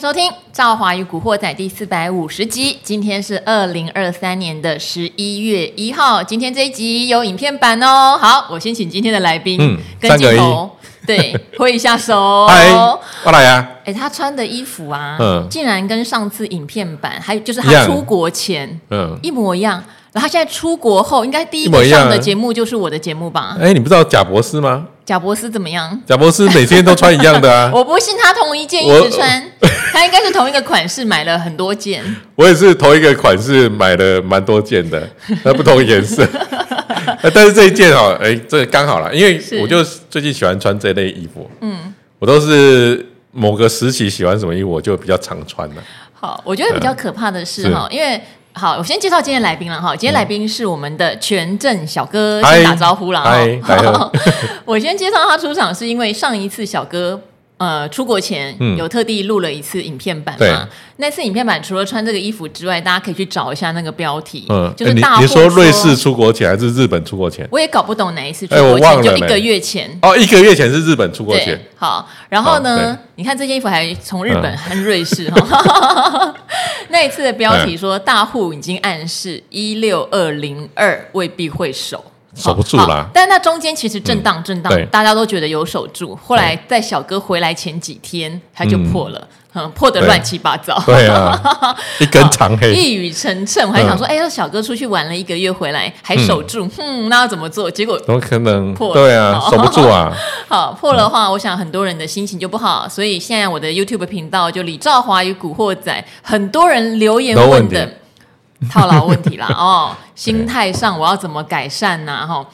收听《赵华与古惑仔》第四百五十集。今天是二零二三年的十一月一号。今天这一集有影片版哦。好，我先请今天的来宾、嗯、跟镜头对 挥一下手。嗨，我来呀。哎，他穿的衣服啊，嗯，竟然跟上次影片版，还有就是他出国前，嗯，一模一样。然后他现在出国后，应该第一个上的节目就是我的节目吧？哎，你不知道贾博士吗？贾博士怎么样？贾博士每天都穿一样的啊！我不信他同一件一直穿，他应该是同一个款式买了很多件。我也是同一个款式买了蛮多件的，那不同颜色。但是这一件哦，哎，这刚好了，因为我就最近喜欢穿这类衣服。嗯，我都是某个时期喜欢什么衣服，我就比较常穿的。好，我觉得比较可怕的是哈，因为。好，我先介绍今天来宾了哈。今天来宾是我们的权证小哥，先打招呼了哈。我先介绍他出场，是因为上一次小哥。呃，出国前有特地录了一次影片版嘛？那次影片版除了穿这个衣服之外，大家可以去找一下那个标题，嗯，就是大你说瑞士出国前还是日本出国前？我也搞不懂哪一次出国前，就一个月前哦，一个月前是日本出国前。好，然后呢，你看这件衣服还从日本和瑞士哈。那一次的标题说大户已经暗示一六二零二未必会守。守不住啦，但是那中间其实震荡震荡，大家都觉得有守住。后来在小哥回来前几天，它就破了，破得乱七八糟。对啊，一根长黑，一语成谶。我还想说，哎，小哥出去玩了一个月回来还守住，嗯，那要怎么做？结果怎么可能破？对啊，守不住啊。好，破了的话，我想很多人的心情就不好。所以现在我的 YouTube 频道就李兆华与古惑仔，很多人留言问的。套牢问题啦，哦，心态上我要怎么改善呢？哈，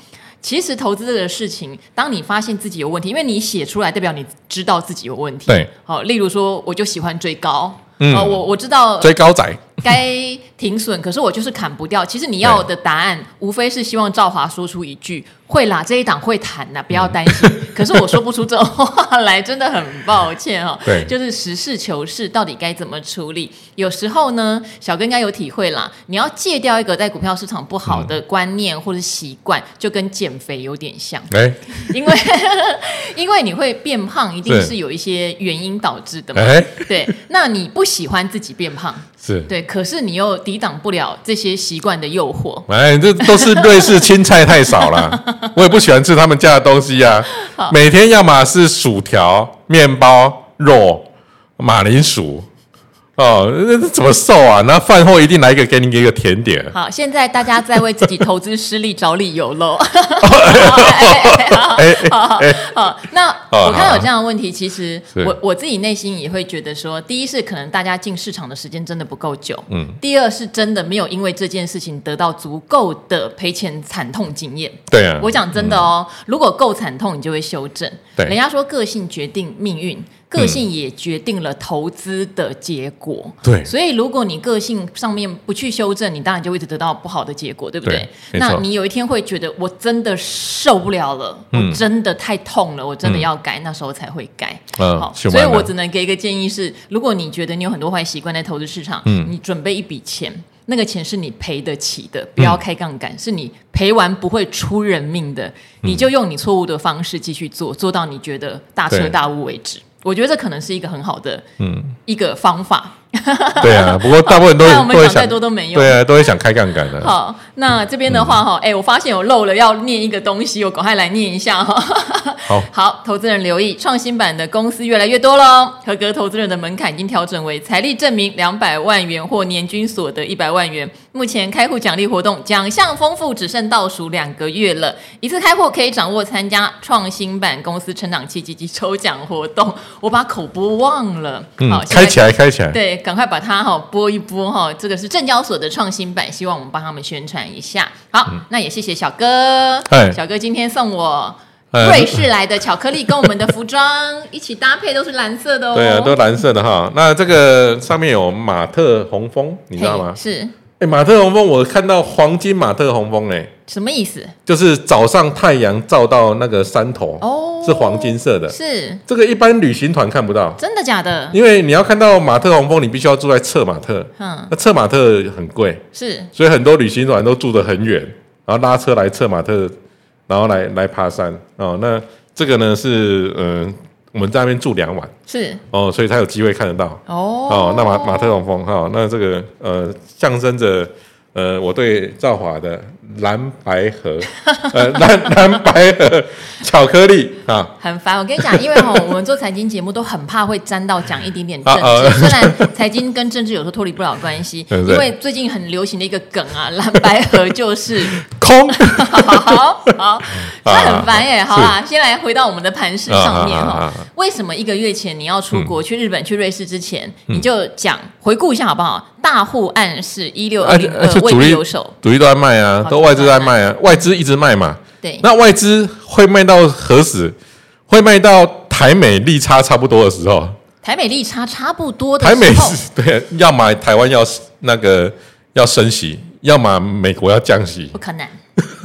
其实投资这个事情，当你发现自己有问题，因为你写出来，代表你知道自己有问题。对，好，例如说，我就喜欢追高，嗯，我我知道追高仔。该停损，可是我就是砍不掉。其实你要的答案，无非是希望赵华说出一句“会啦，这一档会谈呐，不要担心。”可是我说不出这话来，真的很抱歉哦。对，就是实事求是，到底该怎么处理？有时候呢，小哥应该有体会啦。你要戒掉一个在股票市场不好的观念或者习惯，就跟减肥有点像。哎，因为 因为你会变胖，一定是有一些原因导致的嘛。对，那你不喜欢自己变胖，是对。可是你又抵挡不了这些习惯的诱惑。哎，这都是瑞士青菜太少了，我也不喜欢吃他们家的东西、啊。每天要么是薯条、面包、肉、马铃薯。哦，那怎么瘦啊？那饭后一定来一个，给你一个甜点。好，现在大家在为自己投资失利找理由喽。好，那我看到有这样的问题，其实我我自己内心也会觉得说，第一是可能大家进市场的时间真的不够久，嗯，第二是真的没有因为这件事情得到足够的赔钱惨痛经验。对啊，我讲真的哦，如果够惨痛，你就会修正。对，人家说个性决定命运。个性也决定了投资的结果。对，所以如果你个性上面不去修正，你当然就会一直得到不好的结果，对不对？对，那你有一天会觉得我真的受不了了，嗯、我真的太痛了，我真的要改，嗯、那时候才会改。嗯、好，所以我只能给一个建议是：如果你觉得你有很多坏习惯在投资市场，嗯，你准备一笔钱，那个钱是你赔得起的，不要开杠杆，嗯、是你赔完不会出人命的，你就用你错误的方式继续做，做到你觉得大彻大悟为止。我觉得这可能是一个很好的，嗯，一个方法。对啊，不过大部分都我们讲再多都没用。对啊，都会想开杠杆的。好，那这边的话哈，哎，我发现我漏了要念一个东西，我赶快来念一下哈。好，好，投资人留意，创新版的公司越来越多喽，合格投资人的门槛已经调整为财力证明两百万元或年均所得一百万元。目前开户奖励活动奖项丰富，只剩倒数两个月了。一次开户可以掌握参加创新版公司成长期积极抽奖活动。我把口播忘了，好，开起来，开起来，对，赶快把它哈播一播哈。这个是证交所的创新版，希望我们帮他们宣传一下。好，那也谢谢小哥，小哥今天送我瑞士来的巧克力，跟我们的服装一起搭配，都是蓝色的哦。对啊，都蓝色的哈。那这个上面有马特洪峰，你知道吗？是。哎，马特洪峰，我看到黄金马特洪峰，哎，什么意思？就是早上太阳照到那个山头，哦，是黄金色的。是这个一般旅行团看不到，真的假的？因为你要看到马特洪峰，你必须要住在策马特，嗯，那策马特很贵，是，所以很多旅行团都住得很远，然后拉车来策马特，然后来来爬山哦。那这个呢是，嗯，我们在那边住两晚，是哦，所以才有机会看得到哦。哦，那马马特龙峰哈，那这个呃象征着呃我对赵华的。蓝白盒，呃，蓝蓝白盒巧克力啊，很烦。我跟你讲，因为哈，我们做财经节目都很怕会沾到讲一点点政治。虽然财经跟政治有时候脱离不了关系，对对，因为最近很流行的一个梗啊，蓝白盒就是空。好好，这很烦耶。好啦，先来回到我们的盘势上面哈。为什么一个月前你要出国去日本、去瑞士之前，你就讲回顾一下好不好？大户暗示一六二零二未必有手，主力都在卖啊，都外资在卖啊，外资一直卖嘛。对，那外资会卖到何时？会卖到台美利差差不多的时候。台美利差差不多的时候。台美是 对，要么台湾要那个要升息，要么美国要降息。不可能。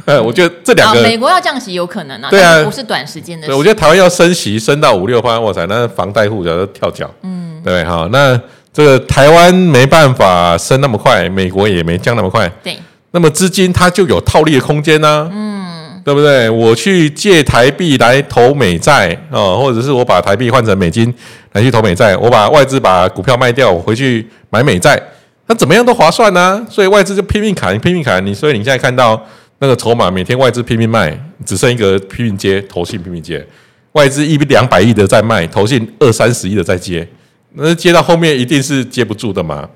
我觉得这两个，美国要降息有可能啊，对啊，不是短时间的。对，我觉得台湾要升息，升到五六趴，哇塞，那房贷户就跳脚。嗯，对，好，那。这个台湾没办法升那么快，美国也没降那么快。对，那么资金它就有套利的空间呢。嗯，对不对？我去借台币来投美债哦，或者是我把台币换成美金来去投美债，我把外资把股票卖掉，我回去买美债，那怎么样都划算呢？所以外资就拼命砍，拼命砍你。所以你现在看到那个筹码，每天外资拼命卖，只剩一个拼命接，投信拼命接，外资一两百亿的在卖，投信二三十亿的在接。那接到后面一定是接不住的嘛，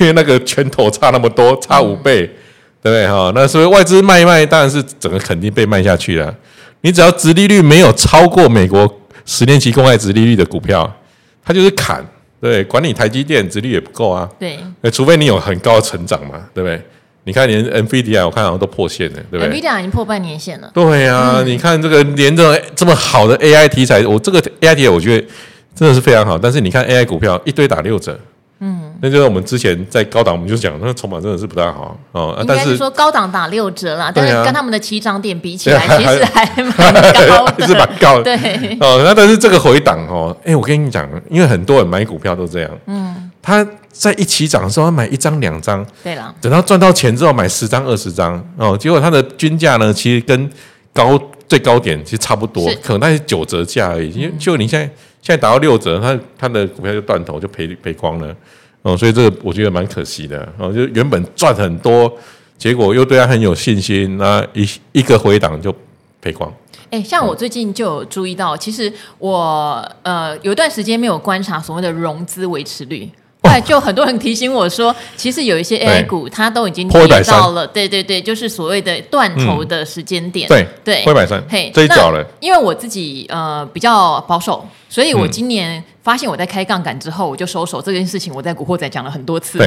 因为那个拳头差那么多，差五倍，对不对哈？那所以外资卖一卖，当然是整个肯定被卖下去了。你只要殖利率没有超过美国十年期公债殖利率的股票，它就是砍。对，管理台积电殖利率也不够啊。对，除非你有很高的成长嘛，对不对？你看连 NVIDIA 我看好像都破线了，对不对？NVIDIA 已经破半年线了。对啊，嗯、你看这个连着这么好的 AI 题材，我这个 AI 题材我觉得。真的是非常好，但是你看 AI 股票一堆打六折，嗯，那就是我们之前在高档我们就讲，那个筹码真的是不太好哦。应该是说高档打六折啦，但是跟他们的起涨点比起来，其实还蛮高的，是蛮高的。对哦，那但是这个回档哦，哎，我跟你讲，因为很多人买股票都这样，嗯，他在一起涨的时候买一张两张，对了，等到赚到钱之后买十张二十张哦，结果它的均价呢，其实跟高最高点其实差不多，可能那是九折价而已，因为就你现在。现在打到六折，他他的股票就断头，就赔赔光了哦，所以这个我觉得蛮可惜的哦，就原本赚很多，结果又对他很有信心，那一一个回档就赔光。哎，像我最近就有注意到，其实我呃有一段时间没有观察所谓的融资维持率。对，就很多人提醒我说，其实有一些 AI 股，它都已经跌到了，对对对，就是所谓的断头的时间点。对对，破一百三，嘿，这一脚了。因为我自己呃比较保守，所以我今年发现我在开杠杆之后，我就收手。这件事情我在古惑仔讲了很多次，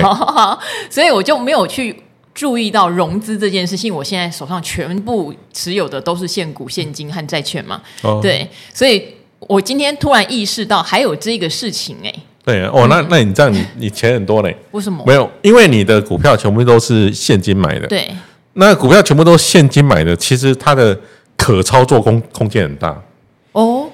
所以我就没有去注意到融资这件事情。我现在手上全部持有的都是现股、现金和债券嘛。哦对，所以我今天突然意识到还有这个事情哎。对啊，哦，那那你这样，你你钱很多嘞？为什么？没有，因为你的股票全部都是现金买的。对，那股票全部都现金买的，其实它的可操作空空间很大。哦，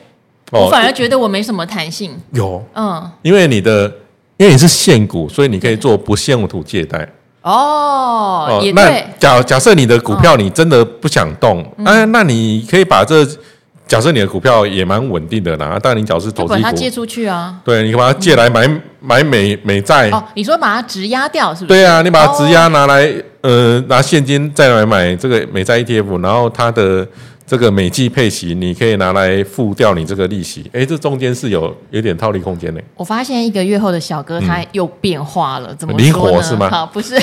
我反而觉得我没什么弹性。有，嗯，因为你的因为你是现股，所以你可以做不现物土借贷。哦，也对。那假假设你的股票你真的不想动，哎，那你可以把这。假设你的股票也蛮稳定的啦，当然你只要是投资，把它借出去啊。对，你把它借来买买美美债。哦，你说把它质押掉是不是？对啊，你把它质押拿来，呃，拿现金再来买这个美债 ETF，然后它的这个美季配息，你可以拿来付掉你这个利息。哎，这中间是有有点套利空间的。我发现一个月后的小哥他又变化了，怎么灵活是吗？好，不是。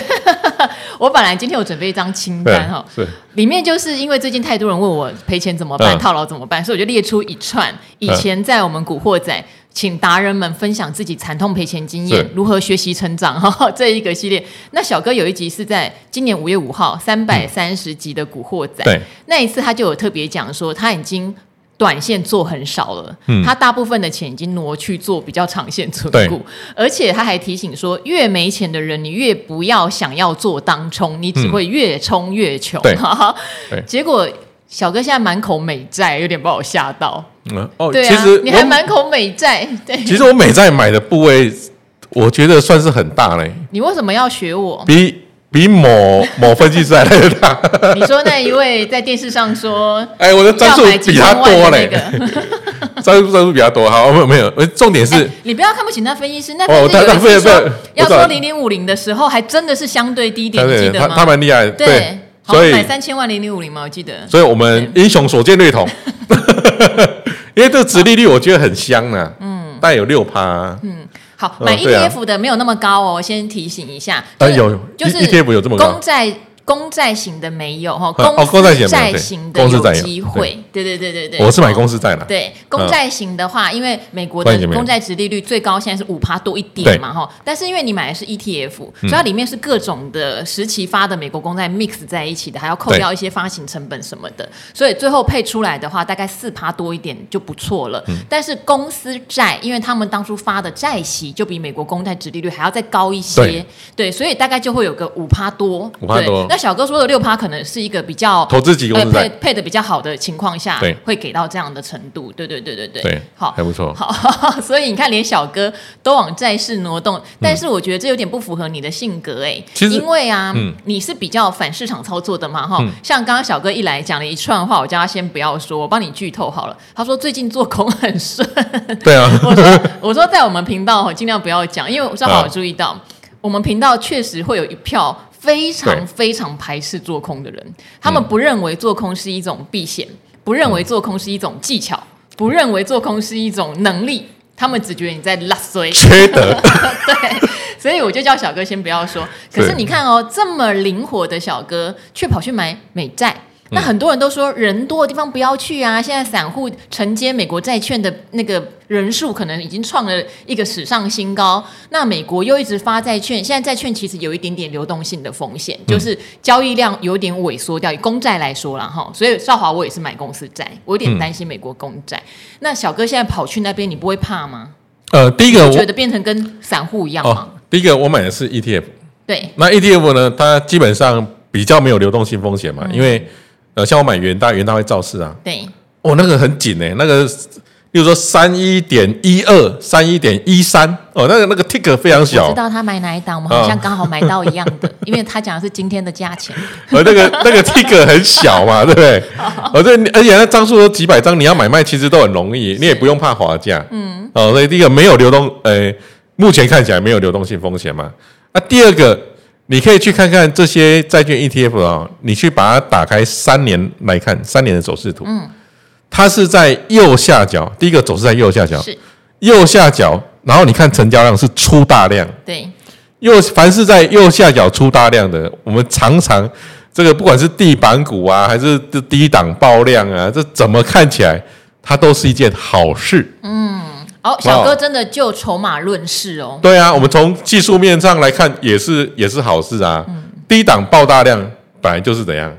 我本来今天有准备一张清单哈，是。里面就是因为最近太多人问我赔钱怎么办，套牢怎么办，所以我就列出一串以前在我们古惑仔请达人们分享自己惨痛赔钱经验，如何学习成长 哈这一个系列。那小哥有一集是在今年五月五号三百三十集的古惑仔，对，那一次他就有特别讲说他已经。短线做很少了，嗯，他大部分的钱已经挪去做比较长线存股，而且他还提醒说，越没钱的人，你越不要想要做当冲，你只会越冲越穷。对，结果小哥现在满口美债，有点把我吓到。嗯，哦，对啊，其实你还满口美债，对，其实我美债买的部位，我觉得算是很大嘞。你为什么要学我？比比某某分析师还来得大。你说那一位在电视上说，哎，我的张数比他多嘞。招数招数比他多。好，没有没有，重点是，你不要看不起那分析师，那分析师说要说零零五零的时候，还真的是相对低点，你记得吗？他蛮厉害，对，所以买三千万零零五零嘛？我记得。所以我们英雄所见略同，因为这个殖利率我觉得很香呢，嗯，大概有六趴，嗯。好，买 ETF 的没有那么高哦，我先提醒一下。呃，有，就是 ETF 有这么高。公债。公债型的没有哈，公司债型的有机会，对。对对对对。我是买公司债的。对，公债型的话，因为美国的公债值利率最高现在是五趴多一点嘛哈，但是因为你买的是 ETF，所以它里面是各种的时期发的美国公债 mix 在一起的，还要扣掉一些发行成本什么的，所以最后配出来的话，大概四趴多一点就不错了。但是公司债，因为他们当初发的债息就比美国公债值利率还要再高一些，对，所以大概就会有个五趴多，五趴多。那小哥说的六趴可能是一个比较投资级公司配配的比较好的情况下，对，会给到这样的程度，对对对对对，对，好，还不错，好，所以你看，连小哥都往债市挪动，但是我觉得这有点不符合你的性格哎，其实因为啊，你是比较反市场操作的嘛哈，像刚刚小哥一来讲了一串话，我叫他先不要说，我帮你剧透好了，他说最近做空很顺，对啊，我说我说在我们频道尽量不要讲，因为我正好注意到我们频道确实会有一票。非常非常排斥做空的人，他们不认为做空是一种避险，不认为做空是一种技巧，不认为做空是一种能力，他们只觉得你在拉衰，缺德。对，所以我就叫小哥先不要说。可是你看哦，这么灵活的小哥，却跑去买美债。那很多人都说人多的地方不要去啊！现在散户承接美国债券的那个人数可能已经创了一个史上新高。那美国又一直发债券，现在债券其实有一点点流动性的风险，就是交易量有点萎缩掉。以公债来说了哈，所以少华我也是买公司债，我有点担心美国公债。那小哥现在跑去那边，你不会怕吗？呃，第一个我觉得变成跟散户一样吗？第一个我买的是 ETF，对，那 ETF 呢，它基本上比较没有流动性风险嘛，因为。呃，像我买元大，元大会造势啊。对。哦，那个很紧哎，那个，比如说三一点一二、三一点一三，哦，那个那个 tick 非常小。我知道他买哪一档，我们好像刚好买到一样的，哦、因为他讲的是今天的价钱。呃，那个那个 tick 很小嘛，对不对？而且而且那张数都几百张，你要买卖其实都很容易，你也不用怕滑价。嗯。哦，所以第一个没有流动，呃，目前看起来没有流动性风险嘛。那、啊、第二个。你可以去看看这些债券 ETF 啊，你去把它打开三年来看三年的走势图，嗯，它是在右下角，第一个走势在右下角，是。右下角，然后你看成交量是出大量，对，右凡是在右下角出大量的，我们常常这个不管是地板股啊，还是低档爆量啊，这怎么看起来它都是一件好事，嗯。哦，小哥真的就筹码论事哦。对啊，我们从技术面上来看，也是也是好事啊。嗯、低档爆大量，本来就是怎样，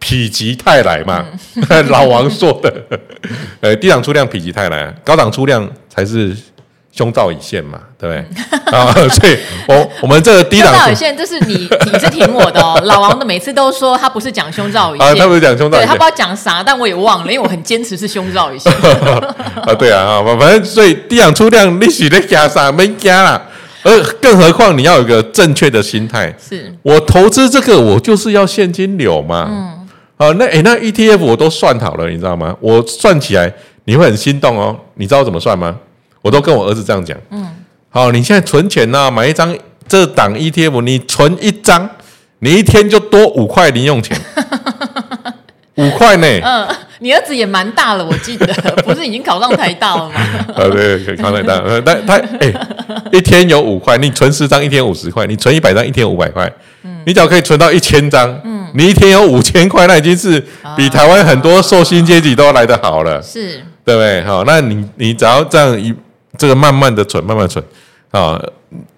否极泰来嘛。嗯、老王说的，呃，低档出量，否极泰来，高档出量才是。胸罩已现嘛，对不对？啊，所以我我们这个低档胸罩已现，这是你你是挺我的哦。老王的每次都说他不是讲胸罩已现，啊，他不是讲胸罩，对他不知道讲啥，但我也忘了，因为我很坚持是胸罩一线。啊，对啊，啊，反正所以低档出量，你是在加啥？没加啦。而更何况你要有一个正确的心态，是我投资这个，我就是要现金流嘛。嗯，好，那诶那 ETF 我都算好了，你知道吗？我算起来你会很心动哦。你知道怎么算吗？我都跟我儿子这样讲，嗯，好，你现在存钱呢，买一张这档 ETF，你存一张，你一天就多五块零用钱，五块呢？嗯，你儿子也蛮大了，我记得 不是已经考上台大了吗？啊，对，可以考台大，但他哎，一天有五块，你存十张，一天五十块，你存一百张，一天五百块，嗯，你只要可以存到一千张，嗯，你一天有五千块，那已经是比台湾很多受薪阶级都来得好了，是，对不对？好，那你你只要这样一。这个慢慢的存，慢慢存，啊，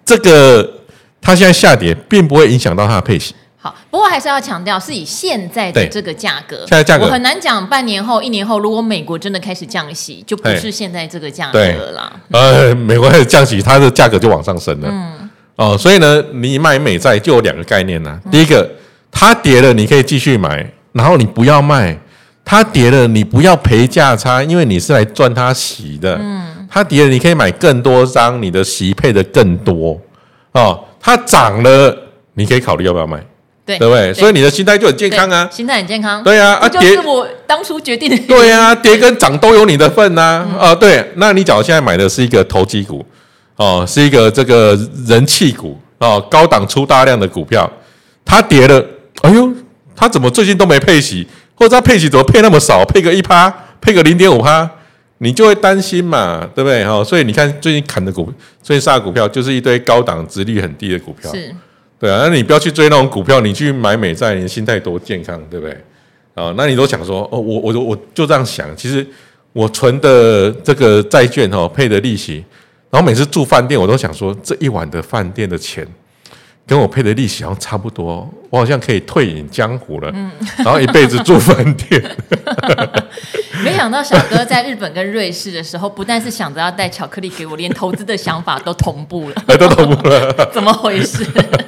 这个它现在下跌，并不会影响到它的配息。好，不过还是要强调，是以现在的这个价格，现在价格我很难讲，半年后、一年后，如果美国真的开始降息，就不是现在这个价格了啦。呃，美国开始降息，它的价格就往上升了。嗯，哦，所以呢，你买美债就有两个概念呢。第一个，它跌了，你可以继续买，然后你不要卖。它跌了，你不要赔价差，因为你是来赚它息的。嗯，它跌了，你可以买更多张，你的席配的更多哦。它涨了，你可以考虑要不要买。对对不对？所以你的心态就很健康啊，心态很健康。对啊，啊跌是我当初决定的。对啊，跌跟涨都有你的份呐。啊，对，那你假如现在买的是一个投机股，哦，是一个这个人气股，哦，高档出大量的股票，它跌了，哎呦，它怎么最近都没配息，或者它配息怎么配那么少，配个一趴，配个零点五趴，你就会担心嘛，对不对？哈，所以你看最近砍的股，最近杀的股票就是一堆高档、殖利率很低的股票。是。对啊，那你不要去追那种股票，你去买美债，你的心态多健康，对不对？啊，那你都想说，哦，我我我就这样想，其实我存的这个债券哦，配的利息，然后每次住饭店，我都想说，这一晚的饭店的钱。跟我配的利息好像差不多，我好像可以退隐江湖了，嗯、然后一辈子住饭店。没想到小哥在日本跟瑞士的时候，不但是想着要带巧克力给我，连投资的想法都同步了，都同步了，怎么回事？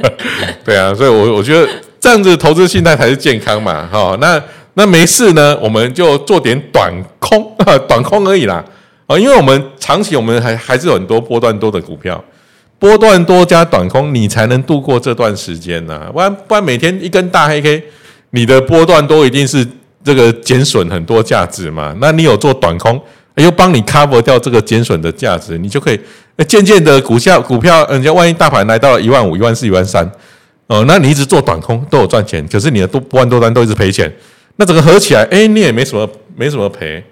对啊，所以我我觉得这样子投资心态才是健康嘛。哈，那那没事呢，我们就做点短空，短空而已啦。啊，因为我们长期我们还还是有很多波段多的股票。波段多加短空，你才能度过这段时间呢、啊。不然不然，每天一根大黑 K，你的波段多一定是这个减损很多价值嘛。那你有做短空，又帮你 cover 掉这个减损的价值，你就可以渐渐的股价股票，人家万一大盘来到一万五、一万四、一万三，哦，那你一直做短空都有赚钱，可是你的多波段多单都一直赔钱，那整个合起来，哎，你也没什么没什么赔。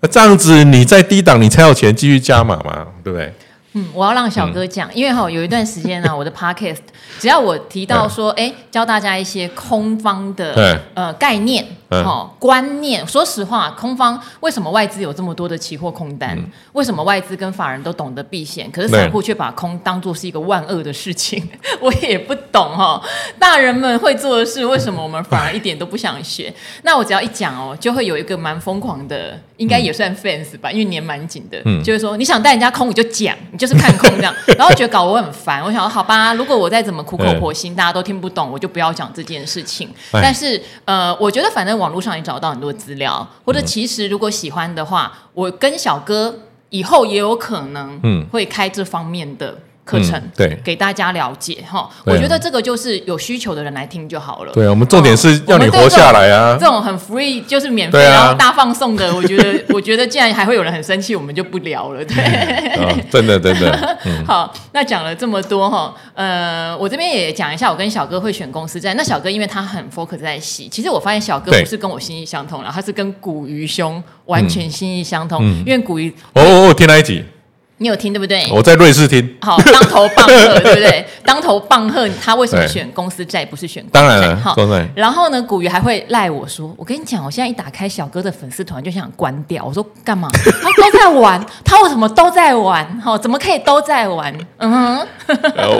那这样子你在低档，你才有钱继续加码嘛，对不对？嗯，我要让小哥讲，因为哈有一段时间呢、啊，我的 podcast 只要我提到说，哎、嗯，教大家一些空方的、嗯、呃概念、哦、嗯、观念。说实话，空方为什么外资有这么多的期货空单？嗯、为什么外资跟法人都懂得避险，可是散户却把空当做是一个万恶的事情？嗯、我也不懂哈。大人们会做的事，为什么我们反而一点都不想学？嗯、那我只要一讲哦，就会有一个蛮疯狂的，应该也算 fans 吧，因为年蛮紧的，嗯，就是说你想带人家空，你就讲。你就是看空这样，然后觉得搞我很烦。我想说，好吧，如果我再怎么苦口婆心，大家都听不懂，我就不要讲这件事情。但是，呃，我觉得反正网络上也找到很多资料，或者其实如果喜欢的话，我跟小哥以后也有可能会开这方面的。课程、嗯、对，给大家了解哈，我觉得这个就是有需求的人来听就好了。对，我们重点是要你活下来啊。这种很 free 就是免费，啊、然后大放送的，我觉得，我觉得既然还会有人很生气，我们就不聊了。对，哦、真的真的。嗯、好，那讲了这么多哈，呃，我这边也讲一下，我跟小哥会选公司在。那小哥因为他很 focus 在洗，其实我发现小哥不是跟我心意相通了，他是跟古鱼兄完全心意相通，嗯、因为古鱼哦哦哦，听哪一集？你有听对不对？我在瑞士听。好，当头棒喝，对不对？当头棒喝，他为什么选公司债不是选？当然了，好。然后呢，古鱼还会赖我说：“我跟你讲，我现在一打开小哥的粉丝团就想关掉。”我说：“干嘛？他都在玩，他为什么都在玩？好，怎么可以都在玩？”嗯哼。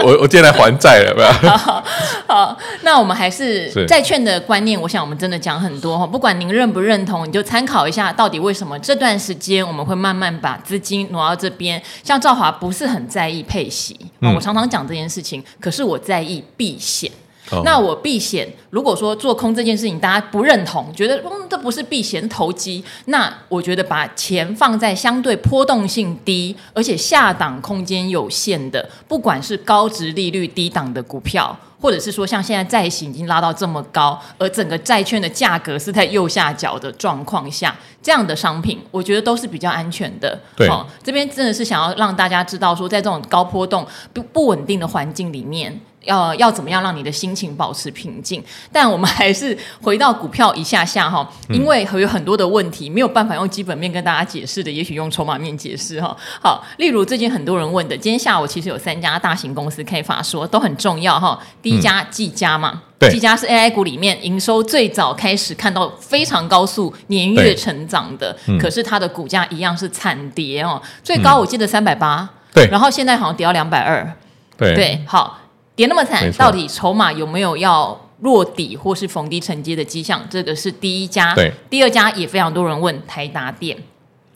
我我今天来还债了，不 好，好，那我们还是债券的观念，我想我们真的讲很多哈。不管您认不认同，你就参考一下，到底为什么这段时间我们会慢慢把资金挪到这边。像赵华不是很在意配息，嗯、我常常讲这件事情，可是我在意避险。哦、那我避险，如果说做空这件事情大家不认同，觉得嗯这不是避险投机，那我觉得把钱放在相对波动性低，而且下档空间有限的，不管是高值利率低档的股票。或者是说，像现在债息已经拉到这么高，而整个债券的价格是在右下角的状况下，这样的商品，我觉得都是比较安全的。对，哦，这边真的是想要让大家知道，说在这种高波动、不不稳定的环境里面。要要怎么样让你的心情保持平静？但我们还是回到股票一下下哈，因为有很多的问题没有办法用基本面跟大家解释的，也许用筹码面解释哈。好，例如最近很多人问的，今天下午其实有三家大型公司可以法说，都很重要哈。第一家技嘉嘛，技嘉是 AI 股里面营收最早开始看到非常高速年月成长的，可是它的股价一样是惨跌哦，最高我记得三百八，对，然后现在好像跌到两百二，对，好。跌那么惨，到底筹码有没有要落底或是逢低承接的迹象？这个是第一家。对，第二家也非常多人问台达电，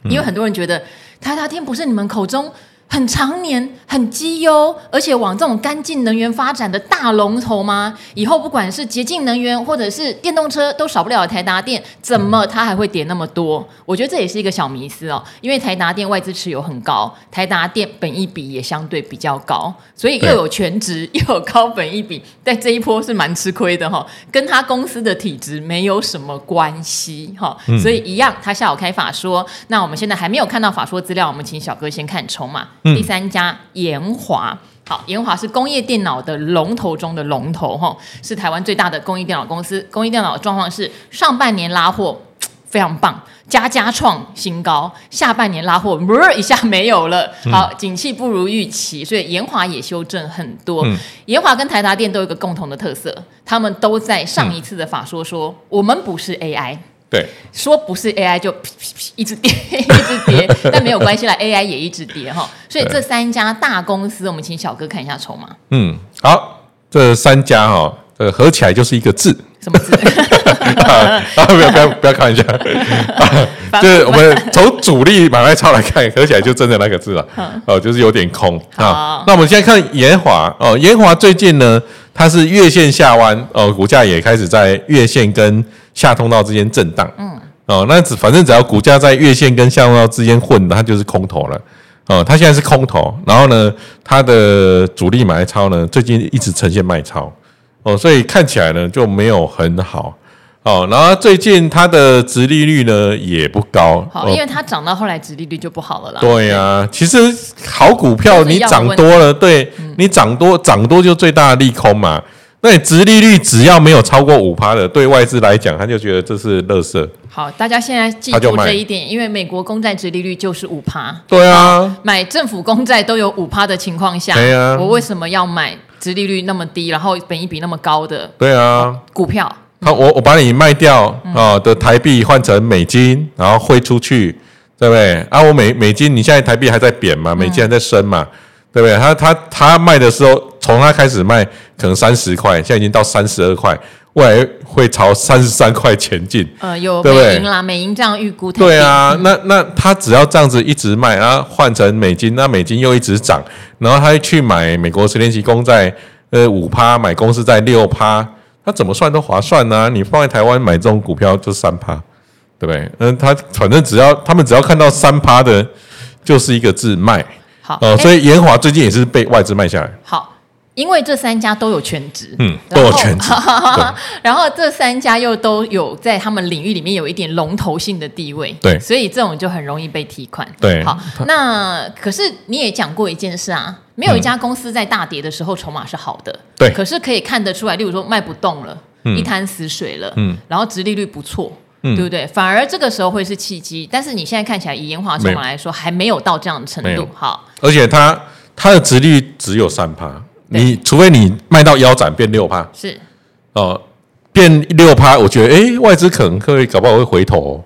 因为很多人觉得台达电不是你们口中很常年、很绩优，而且往这种干净能源发展的大龙头吗？以后不管是洁净能源或者是电动车，都少不了台达电，怎么它还会跌那么多？我觉得这也是一个小迷思哦。因为台达电外资持有很高，台达电本益比也相对比较高，所以又有全值 又有高本益比，在这一波是蛮吃亏的哈、哦。跟他公司的体质没有什么关系哈、哦嗯。所以一样，他下午开法说，那我们现在还没有看到法说资料，我们请小哥先看筹码。第三家延华，好，延华是工业电脑的龙头中的龙头，哈，是台湾最大的工业电脑公司。工业电脑的状况是上半年拉货 非常棒，家家创新高，下半年拉货，一下没有了，好，景气不如预期，所以延华也修正很多。研华跟台达电都有一个共同的特色，他们都在上一次的法说说，我们不是 AI。对，说不是 AI 就一直跌，一直跌，但没有关系啦，AI 也一直跌哈。所以这三家大公司，我们请小哥看一下筹码。嗯，好，这三家哈，呃，合起来就是一个字，什么字？啊，不要不要不要看一下，就是我们从主力买卖超来看，合起来就真的那个字了。哦，就是有点空啊。那我们现在看延华哦，延华最近呢，它是月线下弯哦，股价也开始在月线跟。下通道之间震荡，嗯，哦，那只反正只要股价在月线跟下通道之间混，它就是空头了，哦，它现在是空头，然后呢，它的主力买超呢，最近一直呈现卖超，哦，所以看起来呢就没有很好，哦，然后最近它的殖利率呢也不高，好，因为它涨到后来殖利率就不好了啦。对呀、啊，其实好股票你涨多了，对你涨多涨多就最大的利空嘛。那你殖利率只要没有超过五趴的，对外资来讲，他就觉得这是垃圾。好，大家现在记住这一点，因为美国公债殖利率就是五趴。对啊，买政府公债都有五趴的情况下，对啊，我为什么要买殖利率那么低，然后本益比那么高的？对啊，股票。好，我我把你卖掉啊的台币换成美金，然后汇出去，对不对？啊，我美美金，你现在台币还在贬嘛，美金还在升嘛。嗯对不对？他他他卖的时候，从他开始卖可能三十块，现在已经到三十二块，未来会朝三十三块前进。呃，有美银啦，美银这样预估。对啊，那那他只要这样子一直卖，然后换成美金，那美金又一直涨，然后他去买美国十年期公债，呃，五趴买公司在六趴，他怎么算都划算呢、啊？你放在台湾买这种股票就三趴，对不对？嗯，他反正只要他们只要看到三趴的，就是一个字卖。好，呃，所以延华最近也是被外资卖下来。好，因为这三家都有全职，嗯，都有全职。然后这三家又都有在他们领域里面有一点龙头性的地位，对，所以这种就很容易被提款。对，好，那可是你也讲过一件事啊，没有一家公司在大跌的时候筹码是好的，对，可是可以看得出来，例如说卖不动了，一滩死水了，嗯，然后殖利率不错。对不对？反而这个时候会是契机，但是你现在看起来以研华筹码来说，还没有到这样的程度。好，而且它它的值率只有三趴，你除非你卖到腰斩变六趴，是哦，变六趴，我觉得哎，外资可能可以搞不好会回头。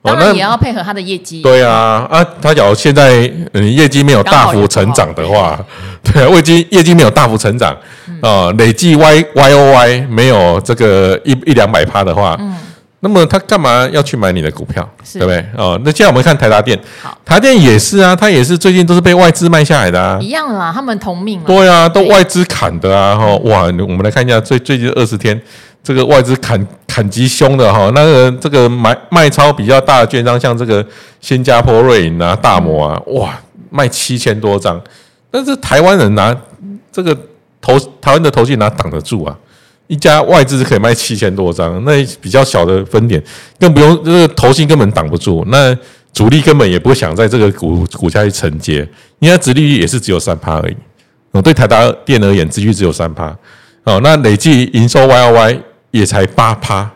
当然也要配合它的业绩。对啊，啊，他假如现在嗯业绩没有大幅成长的话，对啊，业绩业绩没有大幅成长啊，累计 Y Y O Y 没有这个一一两百趴的话，嗯。那么他干嘛要去买你的股票，对不对？哦，那现在我们看台达电，台电也是啊，它也是最近都是被外资卖下来的啊，一样啦，他们同命。对啊，都外资砍的啊，哈，哇，我们来看一下最最近二十天，这个外资砍砍极凶的哈，那个这个买卖超比较大的券商，像这个新加坡瑞银啊、大摩啊，哇，卖七千多张，但是台湾人拿这个投台湾的投信哪挡得住啊？一家外资可以卖七千多张，那比较小的分点，更不用这个投信根本挡不住，那主力根本也不会想在这个股股价去承接，因为它殖利率也是只有三趴而已。哦，对台达电而言，殖利率只有三趴。哦，那累计营收 Y O Y 也才八趴。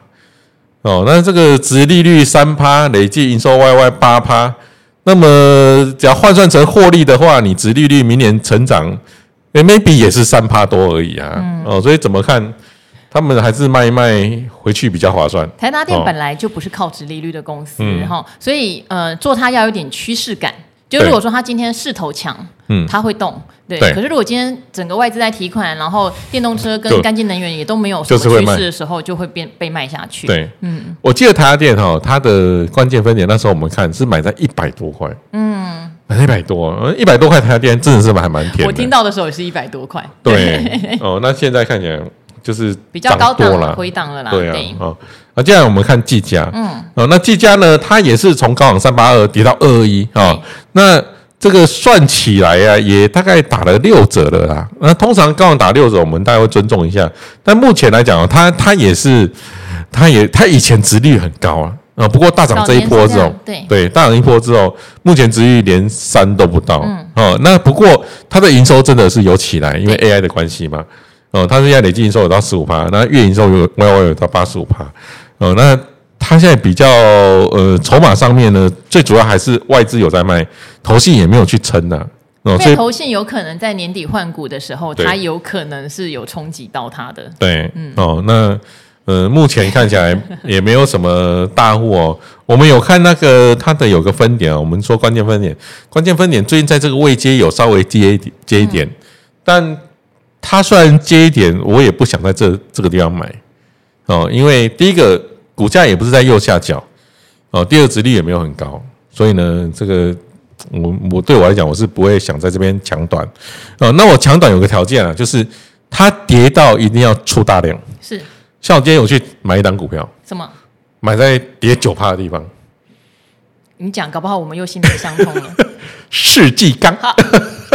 哦，那这个殖利率三趴，累计营收 Y Y 八趴，那么只要换算成获利的话，你殖利率明年成长，maybe 也是三趴多而已啊。哦，所以怎么看？他们还是卖一卖回去比较划算。台达电本来就不是靠殖利率的公司哈、哦嗯，所以呃做它要有点趋势感，就如果说它今天势头强，嗯，它会动，对。可是如果今天整个外资在提款，然后电动车跟干净能源也都没有什么趋势的时候，就会变被卖下去。对，嗯。我记得台达电哈，它的关键分点那时候我们看是买在一百多块，嗯，买在一百多，一百多块台达电真的是还蛮甜。我听到的时候也是一百多块。对，哦，那现在看起来。就是比较高档了，回档了啦。对啊，哦，那接下来我们看技嘉，嗯，哦，那技嘉呢，它也是从高档三八二跌到二二一啊。那这个算起来呀，也大概打了六折了啦。那通常高档打六折，我们大家会尊重一下。但目前来讲，它它也是，它也它以前值率很高啊。啊，不过大涨这一波之后，对对，大涨一波之后，目前殖利率连三都不到。嗯，哦，那不过它的营收真的是有起来，因为 AI 的关系嘛。哦，它现在累计营收有到十五趴，那月营收有 Y Y 有到八十五趴。哦，那它现在比较呃筹码上面呢，最主要还是外资有在卖，投信也没有去撑的。哦，所以投信有可能在年底换股的时候，它有可能是有冲击到它的。对，嗯，哦，那呃目前看起来 也没有什么大户哦。我们有看那个它的有个分点，我们说关键分点，关键分点最近在这个位阶有稍微接一点，接一点，但。它虽然接一点，我也不想在这这个地方买哦，因为第一个股价也不是在右下角哦，第二殖利率也没有很高，所以呢，这个我我对我来讲，我是不会想在这边抢短哦。那我抢短有个条件啊，就是它跌到一定要出大量，是像我今天有去买一档股票，什么？买在跌九趴的地方。你讲，搞不好我们又心灵相通了。世纪钢，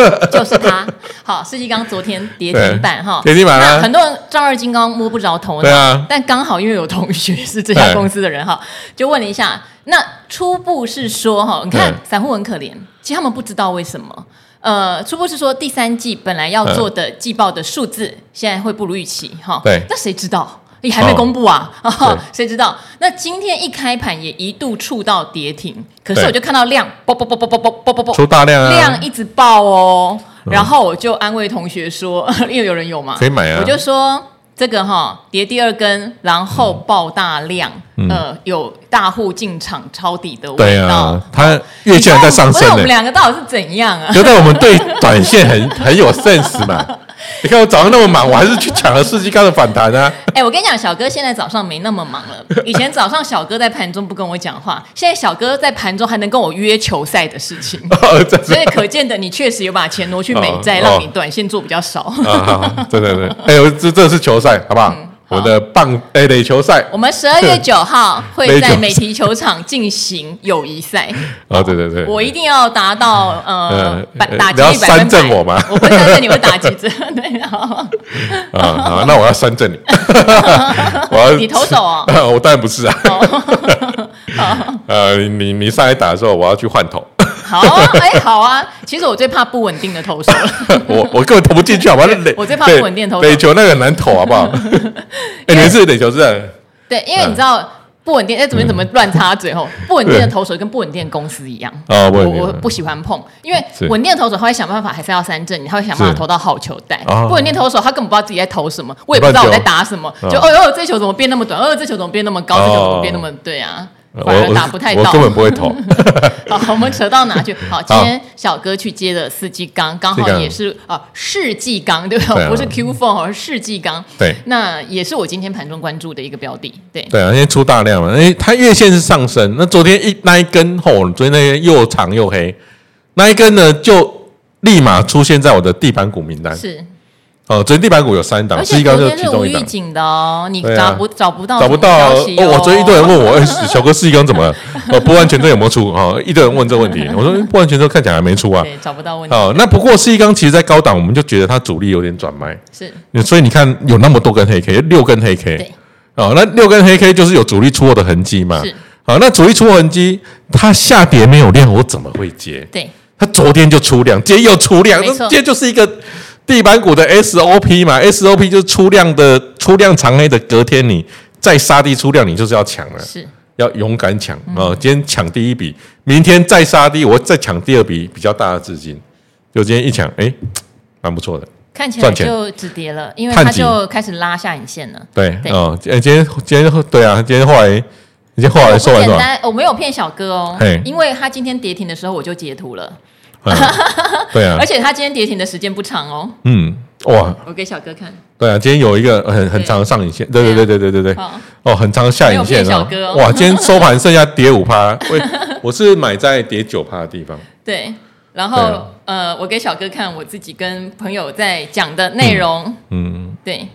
就是他。好，世纪刚昨天跌停板哈，跌停板了。很多人丈二金刚摸不着头脑，对啊。但刚好因为有同学是这家公司的人哈，就问了一下。那初步是说哈，你看散户很可怜，其实他们不知道为什么。呃，初步是说第三季本来要做的季报的数字，现在会不如预期哈。对，那谁知道？你还没公布啊？哦、谁知道？那今天一开盘也一度触到跌停，可是我就看到量，爆爆爆爆爆爆爆爆，出大量啊！量一直爆哦，然后我就安慰同学说，因为有人有嘛，可以买啊。我就说这个哈跌第二根，然后爆大量，嗯、呃，有大户进场抄底的味道。对啊，它月线在上升。那我们两个到底是怎样啊？觉得我们对短线很 很有 sense 嘛。你看我早上那么忙，我还是去抢了世纪高的反弹啊！哎，我跟你讲，小哥现在早上没那么忙了。以前早上小哥在盘中不跟我讲话，现在小哥在盘中还能跟我约球赛的事情，所以可见的你确实有把钱挪去美债，让你短线做比较少。对对对，哎呦，这这是球赛，好不好？我的棒诶垒球赛，我们十二月九号会在美体球场进行友谊赛。哦，对对对，我一定要达到呃 百打击率百分百。我吗？我会三振，你会打几针？对啊。啊，那我要三振你。我要你投手哦。我当然不是啊。呃，你你上来打的时候，我要去换头。好啊，哎，好啊。其实我最怕不稳定的投手了。我我根本投不进去，好不好？我最怕不稳定投手。垒球那个很难投，好不好？哎，你是垒球是。对，因为你知道不稳定，哎，怎么怎么乱插嘴吼？不稳定的投手跟不稳定的公司一样。哦，我我不喜欢碰，因为稳定的投手他会想办法，还是要三振，他会想办法投到好球带。不稳定投手他根本不知道自己在投什么，我也不知道我在打什么。就哦哦，这球怎么变那么短？哦，这球怎么变那么高？这球怎么变那么对啊？反而打不太到，我根本不会投。好，我们扯到哪去？好，今天小哥去接了世纪钢，刚好也是啊，世纪钢对吧？不是 Q Phone，而是世纪钢。对，那也是我今天盘中关注的一个标的。对，对啊，因为出大量了，因为它月线是上升。那昨天一那一根后，昨天那根又长又黑，那一根呢就立马出现在我的地盘股名单。是。哦，昨天地板股有三档，世纪钢就是其中一档的哦。你找不找不到？找不到哦。我昨天一堆人问我，哎，小哥世纪钢怎么了？哦，不完全都有没有出？哦，一堆人问这个问题。我说不完全都看起来还没出啊。对，找不到问题。哦，那不过世纪钢其实，在高档我们就觉得它主力有点转卖。是。所以你看，有那么多根黑 K，六根黑 K。对。哦，那六根黑 K 就是有主力出货的痕迹嘛？是。好，那主力出货痕迹，它下跌没有量，我怎么会接？对。它昨天就出量，今天又出量，那今天就是一个。地板股的 SOP 嘛，SOP 就是出量的出量长黑的，隔天你再杀低出量，你就是要抢了，是要勇敢抢啊！今天抢第一笔，明天再杀低，我再抢第二笔比较大的资金，就今天一抢，哎，蛮不错的，看起来就止跌了，因为它就开始拉下影线了。对，哦，今天今天对啊，今天后来今天后来收完了。我没有骗小哥哦，因为他今天跌停的时候我就截图了。对啊，而且他今天跌停的时间不长哦。嗯，哇，我给小哥看。对啊，今天有一个很很长的上影线，对对对对对对对。哦，很长的下影线啊。哇，今天收盘剩下跌五趴，我我是买在跌九趴的地方。对，然后呃，我给小哥看我自己跟朋友在讲的内容。嗯，对。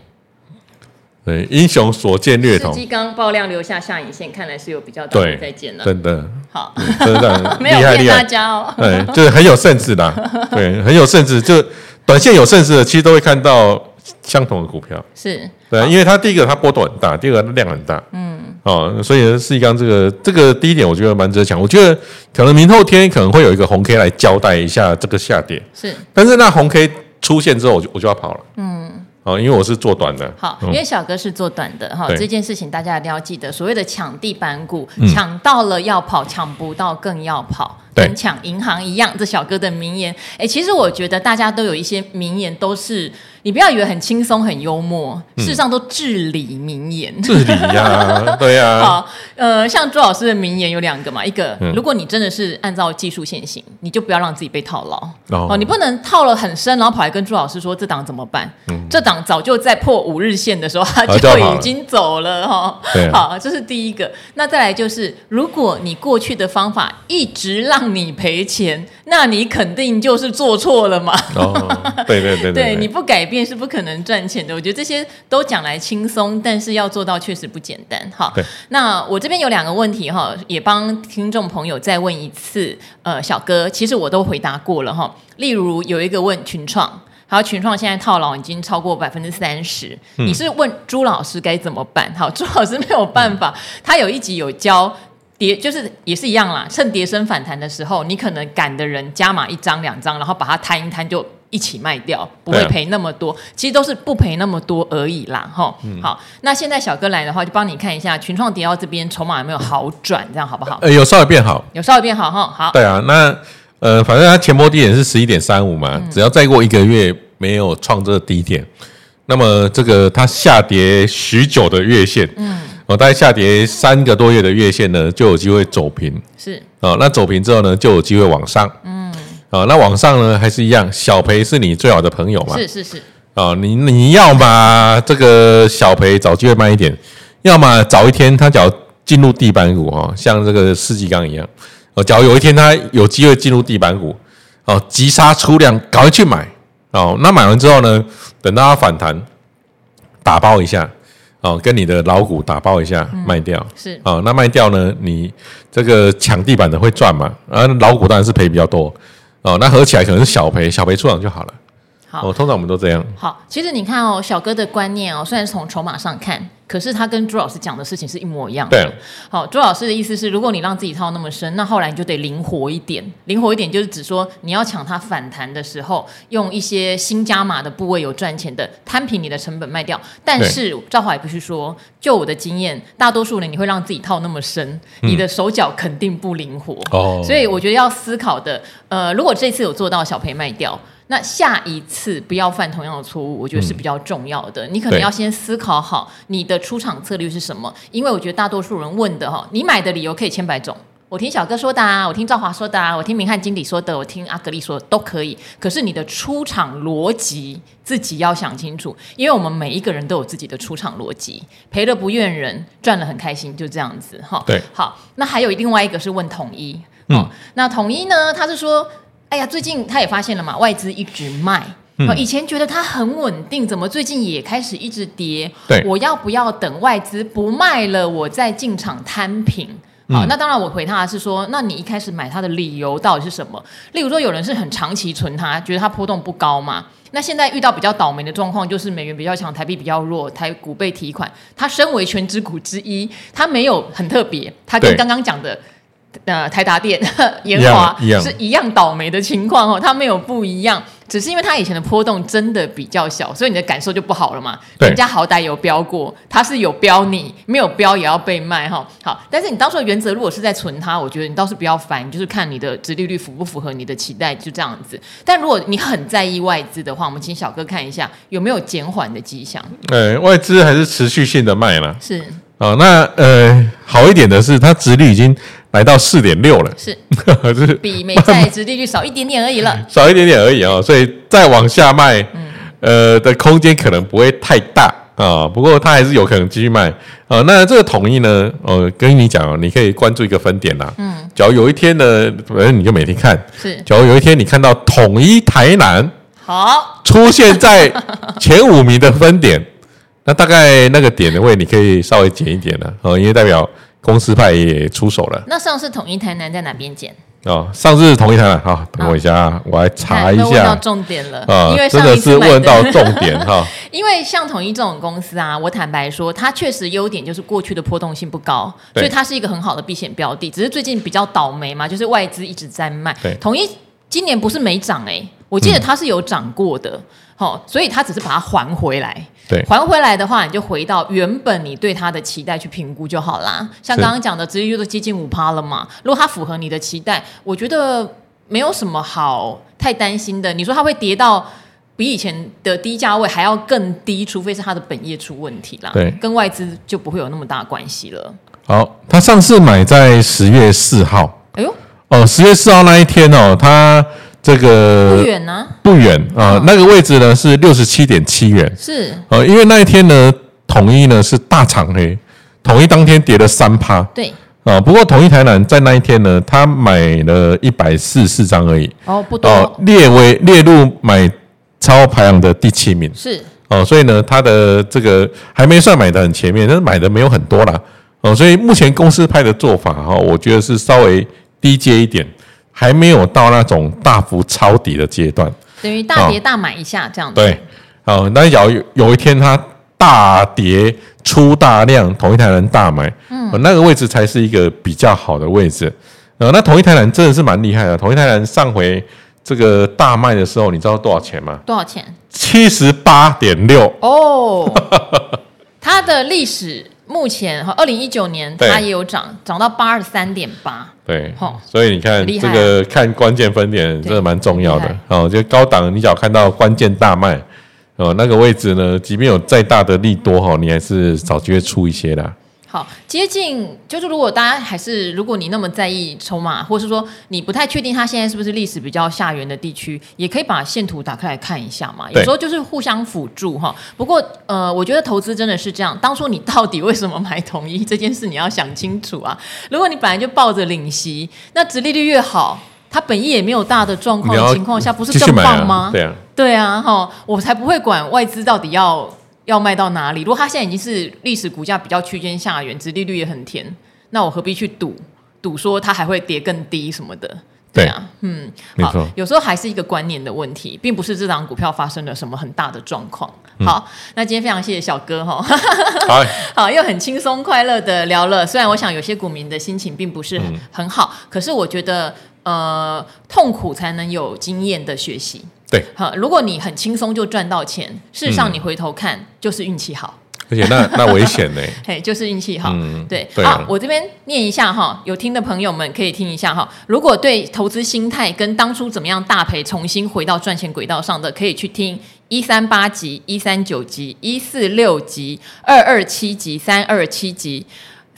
对，英雄所见略同。世纪钢爆量留下下影线，看来是有比较大的再见了。真的，好，真的 没有骗大家哦。对，就是很有 sense 的，对，很有 sense，就短线有 sense 的，其实都会看到相同的股票。是，对，因为它第一个它波动很大，第二个量很大。嗯，哦，所以世纪钢这个这个第一点，我觉得蛮值得讲。我觉得可能明后天可能会有一个红 K 来交代一下这个下跌。是，但是那红 K 出现之后，我就我就要跑了。嗯。哦，因为我是做短的。好，因为小哥是做短的哈，这件事情大家一定要记得。所谓的抢地板股，抢到了要跑，抢不到更要跑，跟抢银行一样。这小哥的名言，哎，其实我觉得大家都有一些名言，都是。你不要以为很轻松很幽默，事实上都至理名言。至理呀，对呀。好，呃，像朱老师的名言有两个嘛，一个，如果你真的是按照技术线行，你就不要让自己被套牢。哦，你不能套了很深，然后跑来跟朱老师说这档怎么办？这档早就在破五日线的时候，他就已经走了哈。好，这是第一个。那再来就是，如果你过去的方法一直让你赔钱，那你肯定就是做错了嘛。哦，对对对 对，你不改。变是不可能赚钱的，我觉得这些都讲来轻松，但是要做到确实不简单。好，对那我这边有两个问题哈，也帮听众朋友再问一次。呃，小哥，其实我都回答过了哈。例如有一个问群创，好，群创现在套牢已经超过百分之三十，嗯、你是问朱老师该怎么办？好，朱老师没有办法，嗯、他有一集有教跌，就是也是一样啦，趁跌升反弹的时候，你可能赶的人加码一张两张，然后把它摊一摊就。一起卖掉，不会赔那么多，啊、其实都是不赔那么多而已啦，哈。嗯、好，那现在小哥来的话，就帮你看一下群创跌到这边，筹码有没有好转，这样好不好？呃，有稍微变好，有稍微变好哈。好，对啊，那呃，反正它前波低点是十一点三五嘛，嗯、只要再过一个月没有创这个低点，那么这个它下跌许久的月线，嗯，哦，大概下跌三个多月的月线呢，就有机会走平，是，哦，那走平之后呢，就有机会往上，嗯。啊，那往上呢还是一样，小赔是你最好的朋友嘛？是是是。啊，你你要嘛这个小赔找机会慢一点，要么早一天他只要进入地板股哦，像这个世纪钢一样，哦，假如有一天他有机会进入地板股，哦，急杀出量，赶快去买哦。那买完之后呢，等到它反弹，打包一下哦，跟你的老股打包一下卖掉。是。哦，那卖掉呢，你这个抢地板的会赚嘛？啊老股当然是赔比较多。哦，那合起来可能是小赔，小赔出场就好了。好，哦，通常我们都这样。好，其实你看哦，小哥的观念哦，虽然从筹码上看。可是他跟朱老师讲的事情是一模一样的。对。好，朱老师的意思是，如果你让自己套那么深，那后来你就得灵活一点。灵活一点就是指说，你要抢它反弹的时候，用一些新加码的部位有赚钱的，摊平你的成本卖掉。但是赵华也必须说，就我的经验，大多数人你会让自己套那么深，你的手脚肯定不灵活。哦。所以我觉得要思考的，呃，如果这次有做到小赔卖掉。那下一次不要犯同样的错误，我觉得是比较重要的。嗯、你可能要先思考好你的出场策略是什么，因为我觉得大多数人问的哈，你买的理由可以千百种。我听小哥说的啊，我听赵华说的啊，我听明翰经理说的，我听阿格力说的都可以。可是你的出场逻辑自己要想清楚，因为我们每一个人都有自己的出场逻辑，赔了不怨人，赚了很开心，就这样子哈。对，好，那还有另外一个是问统一，嗯，那统一呢，他是说。哎呀，最近他也发现了嘛，外资一直卖。嗯、以前觉得它很稳定，怎么最近也开始一直跌？对，我要不要等外资不卖了，我再进场摊平？好，嗯、那当然我回他的是说，那你一开始买它的理由到底是什么？例如说，有人是很长期存它，觉得它波动不高嘛。那现在遇到比较倒霉的状况，就是美元比较强，台币比较弱，台股被提款。它身为全职股之一，它没有很特别，它跟刚刚讲的。呃，台达电、延华是一样倒霉的情况哦，它没有不一样，只是因为它以前的波动真的比较小，所以你的感受就不好了嘛。对人家好歹有标过，它是有标你，没有标也要被卖哈。好，但是你当初的原则如果是在存它，我觉得你倒是不要烦，就是看你的殖利率符不符合你的期待，就这样子。但如果你很在意外资的话，我们请小哥看一下有没有减缓的迹象。对，外资还是持续性的卖了。是。哦，那呃，好一点的是，它殖率已经来到四点六了，是，就 是。比美债殖利率少一点点而已了，少一点点而已啊、哦，所以再往下卖，嗯、呃的空间可能不会太大啊、哦，不过它还是有可能继续卖。啊、哦。那这个统一呢，呃，跟你讲哦，你可以关注一个分点啦，嗯，假如有一天呢，反正你就每天看，是，假如有一天你看到统一台南好。出现在前五名的分点。那大概那个点的位，你可以稍微减一点了哦，因为代表公司派也出手了。那上次统一台南在哪边减？哦，上次统一台南，好，等我一下啊，我来查一下。问到重点了啊，因为真的是问到重点哈。因为像统一这种公司啊，我坦白说，它确实优点就是过去的波动性不高，所以它是一个很好的避险标的。只是最近比较倒霉嘛，就是外资一直在卖。对，统一今年不是没涨哎，我记得它是有涨过的。好，所以他只是把它还回来。对，还回来的话，你就回到原本你对它的期待去评估就好啦。像刚刚讲的，殖利率都接近五趴了嘛。如果它符合你的期待，我觉得没有什么好太担心的。你说它会跌到比以前的低价位还要更低，除非是它的本业出问题啦。对，跟外资就不会有那么大关系了。好，他上次买在十月四号。哎呦，哦，十月四号那一天哦，他。这个不远呢，不远啊，那个位置呢是六十七点七元，是。呃，因为那一天呢，统一呢是大长黑，统一当天跌了三趴，对。啊，不过统一台南在那一天呢，他买了一百四十四张而已，哦，不多，哦，列为列入买超排行的第七名，是。哦，所以呢，他的这个还没算买的很前面，但是买的没有很多啦，哦，所以目前公司派的做法哈，我觉得是稍微低阶一点。还没有到那种大幅抄底的阶段，等于大跌大买一下这样子。对，好，那假如有一天它大跌出大量，同一台人大买，嗯，那个位置才是一个比较好的位置。呃，那同一台人真的是蛮厉害的。同一台人上回这个大卖的时候，你知道多少钱吗？多少钱？七十八点六哦，它的历史。目前哈，二零一九年它也有涨，涨到八十三点八。对，所以你看这个看关键分点真的蛮重要的哦。就高档，你只要看到关键大卖哦，那个位置呢，即便有再大的利多哈，你还是找机会出一些的。好，接近就是如果大家还是如果你那么在意筹码，或是说你不太确定它现在是不是历史比较下缘的地区，也可以把线图打开来看一下嘛。有时候就是互相辅助哈。不过呃，我觉得投资真的是这样，当初你到底为什么买统一这件事，你要想清楚啊。如果你本来就抱着领息，那殖利率越好，它本意也没有大的状况的情况下，不是更棒吗？对啊，对啊，哈，我才不会管外资到底要。要卖到哪里？如果它现在已经是历史股价比较区间下缘，殖利率也很甜，那我何必去赌赌说它还会跌更低什么的？对啊，嗯，没错，有时候还是一个观念的问题，并不是这档股票发生了什么很大的状况。好，那今天非常谢谢小哥哈，好，好，又很轻松快乐的聊了。虽然我想有些股民的心情并不是很很好，可是我觉得呃，痛苦才能有经验的学习。对，好，如果你很轻松就赚到钱，事实上你回头看就是运气好，而且那 那危险呢？嘿，就是运气好。嗯对，好，我这边念一下哈，有听的朋友们可以听一下哈。如果对投资心态跟当初怎么样大赔，重新回到赚钱轨道上的，可以去听一三八集、一三九集、一四六集、二二七集、三二七集。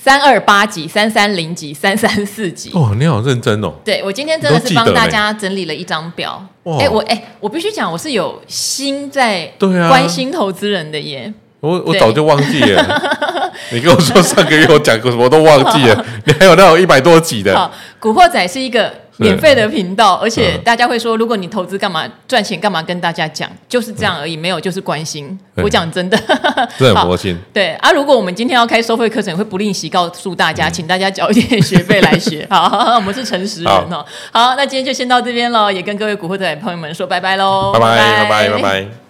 三二八集、三三零集、三三四集。哦，你好认真哦。对，我今天真的是帮大家整理了一张表。哎、欸，我哎、欸，我必须讲，我是有心在关心投资人的耶。我我早就忘记了，你跟我说上个月我讲过什么都忘记了，你还有那种一百多集的。好，古惑仔是一个免费的频道，而且大家会说，如果你投资干嘛赚钱干嘛跟大家讲，就是这样而已，没有就是关心。我讲真的，真的很佛心。对啊，如果我们今天要开收费课程，会不吝惜告诉大家，请大家缴一点学费来学。好，我们是诚实人哦。好，那今天就先到这边喽，也跟各位古惑仔朋友们说拜拜喽，拜拜拜拜拜拜。